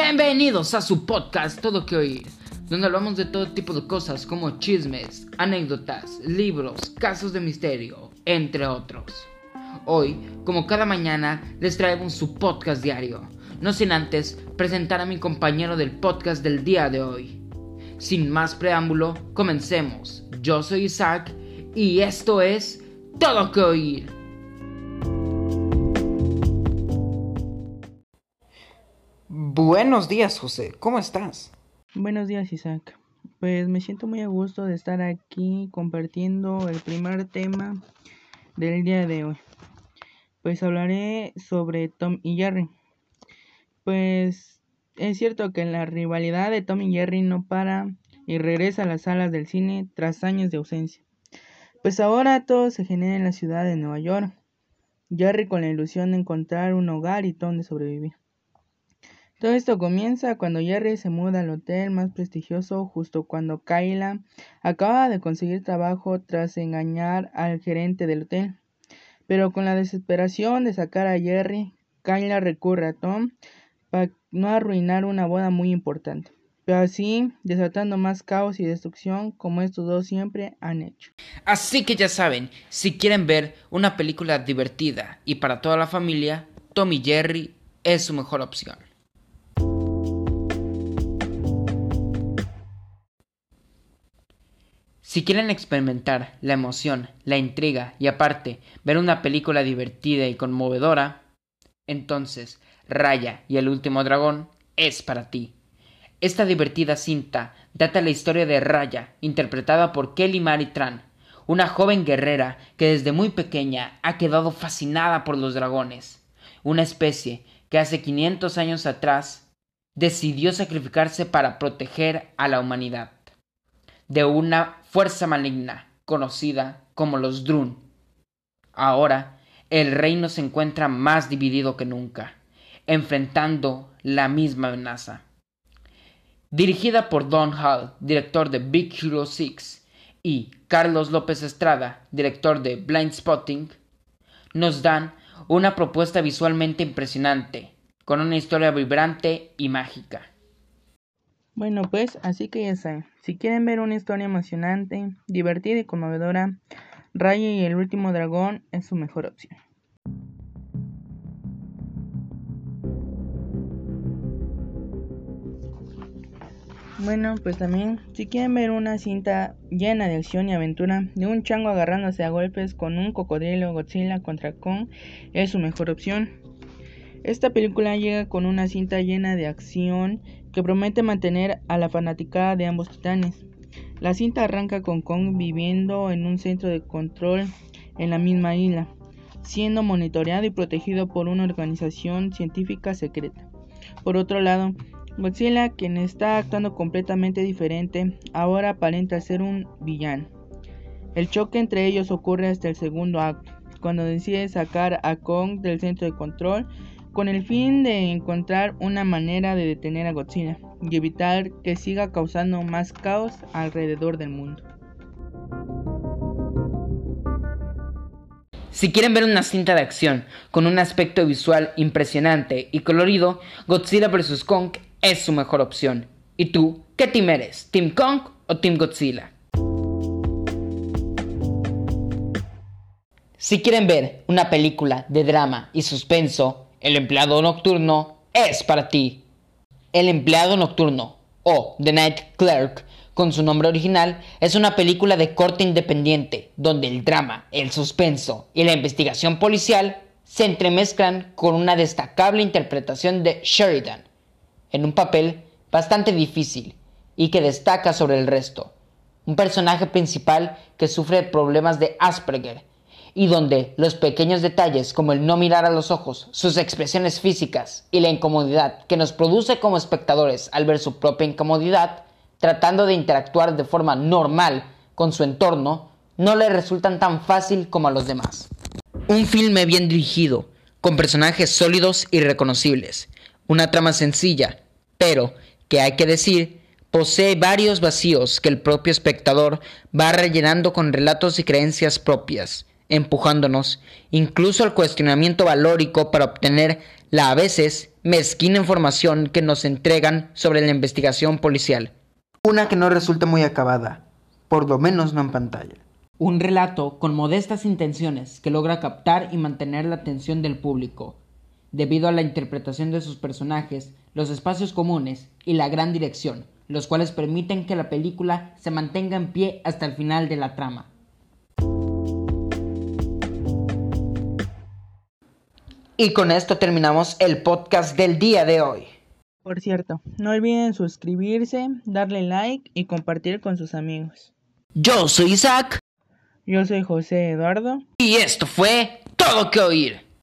Bienvenidos a su podcast Todo que oír, donde hablamos de todo tipo de cosas como chismes, anécdotas, libros, casos de misterio, entre otros. Hoy, como cada mañana, les traemos su podcast diario, no sin antes presentar a mi compañero del podcast del día de hoy. Sin más preámbulo, comencemos. Yo soy Isaac y esto es Todo que oír. Buenos días, José. ¿Cómo estás? Buenos días, Isaac. Pues me siento muy a gusto de estar aquí compartiendo el primer tema del día de hoy. Pues hablaré sobre Tom y Jerry. Pues es cierto que la rivalidad de Tom y Jerry no para y regresa a las salas del cine tras años de ausencia. Pues ahora todo se genera en la ciudad de Nueva York. Jerry con la ilusión de encontrar un hogar y donde sobrevivir. Todo esto comienza cuando Jerry se muda al hotel más prestigioso justo cuando Kayla acaba de conseguir trabajo tras engañar al gerente del hotel. Pero con la desesperación de sacar a Jerry, Kayla recurre a Tom para no arruinar una boda muy importante. Pero así, desatando más caos y destrucción como estos dos siempre han hecho. Así que ya saben, si quieren ver una película divertida y para toda la familia, Tom y Jerry es su mejor opción. Si quieren experimentar la emoción, la intriga y aparte ver una película divertida y conmovedora, entonces Raya y el último dragón es para ti. Esta divertida cinta data la historia de Raya, interpretada por Kelly Maritran, una joven guerrera que desde muy pequeña ha quedado fascinada por los dragones, una especie que hace 500 años atrás decidió sacrificarse para proteger a la humanidad de una fuerza maligna conocida como los Drun. Ahora, el reino se encuentra más dividido que nunca, enfrentando la misma amenaza. Dirigida por Don Hall, director de Big Hero 6, y Carlos López Estrada, director de Blind Spotting, nos dan una propuesta visualmente impresionante, con una historia vibrante y mágica. Bueno, pues así que ya saben, si quieren ver una historia emocionante, divertida y conmovedora, Raya y el último dragón es su mejor opción. Bueno, pues también, si quieren ver una cinta llena de acción y aventura, de un chango agarrándose a golpes con un cocodrilo Godzilla contra Kong, es su mejor opción. Esta película llega con una cinta llena de acción que promete mantener a la fanaticada de ambos titanes. La cinta arranca con Kong viviendo en un centro de control en la misma isla, siendo monitoreado y protegido por una organización científica secreta. Por otro lado, Godzilla, quien está actuando completamente diferente, ahora aparenta ser un villano. El choque entre ellos ocurre hasta el segundo acto, cuando decide sacar a Kong del centro de control con el fin de encontrar una manera de detener a Godzilla y evitar que siga causando más caos alrededor del mundo. Si quieren ver una cinta de acción con un aspecto visual impresionante y colorido, Godzilla vs. Kong es su mejor opción. ¿Y tú, qué team eres? ¿Team Kong o Team Godzilla? Si quieren ver una película de drama y suspenso el empleado nocturno es para ti. El empleado nocturno, o The Night Clerk, con su nombre original, es una película de corte independiente, donde el drama, el suspenso y la investigación policial se entremezclan con una destacable interpretación de Sheridan, en un papel bastante difícil y que destaca sobre el resto. Un personaje principal que sufre problemas de Asperger y donde los pequeños detalles como el no mirar a los ojos, sus expresiones físicas y la incomodidad que nos produce como espectadores al ver su propia incomodidad, tratando de interactuar de forma normal con su entorno, no le resultan tan fácil como a los demás. Un filme bien dirigido, con personajes sólidos y reconocibles, una trama sencilla, pero que hay que decir, posee varios vacíos que el propio espectador va rellenando con relatos y creencias propias, empujándonos incluso al cuestionamiento valórico para obtener la a veces mezquina información que nos entregan sobre la investigación policial. Una que no resulta muy acabada, por lo menos no en pantalla. Un relato con modestas intenciones que logra captar y mantener la atención del público, debido a la interpretación de sus personajes, los espacios comunes y la gran dirección, los cuales permiten que la película se mantenga en pie hasta el final de la trama. Y con esto terminamos el podcast del día de hoy. Por cierto, no olviden suscribirse, darle like y compartir con sus amigos. Yo soy Isaac. Yo soy José Eduardo. Y esto fue Todo que Oír.